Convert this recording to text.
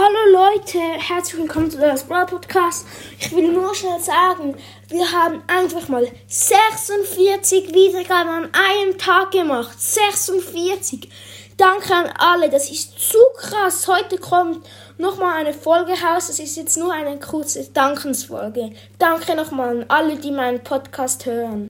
Hallo Leute, herzlich willkommen zu der Brawl Podcast. Ich will nur schnell sagen, wir haben einfach mal 46 Wiedergaben an einem Tag gemacht. 46. Danke an alle, das ist zu krass. Heute kommt nochmal eine Folge raus. Das ist jetzt nur eine kurze Dankensfolge. Danke nochmal an alle, die meinen Podcast hören.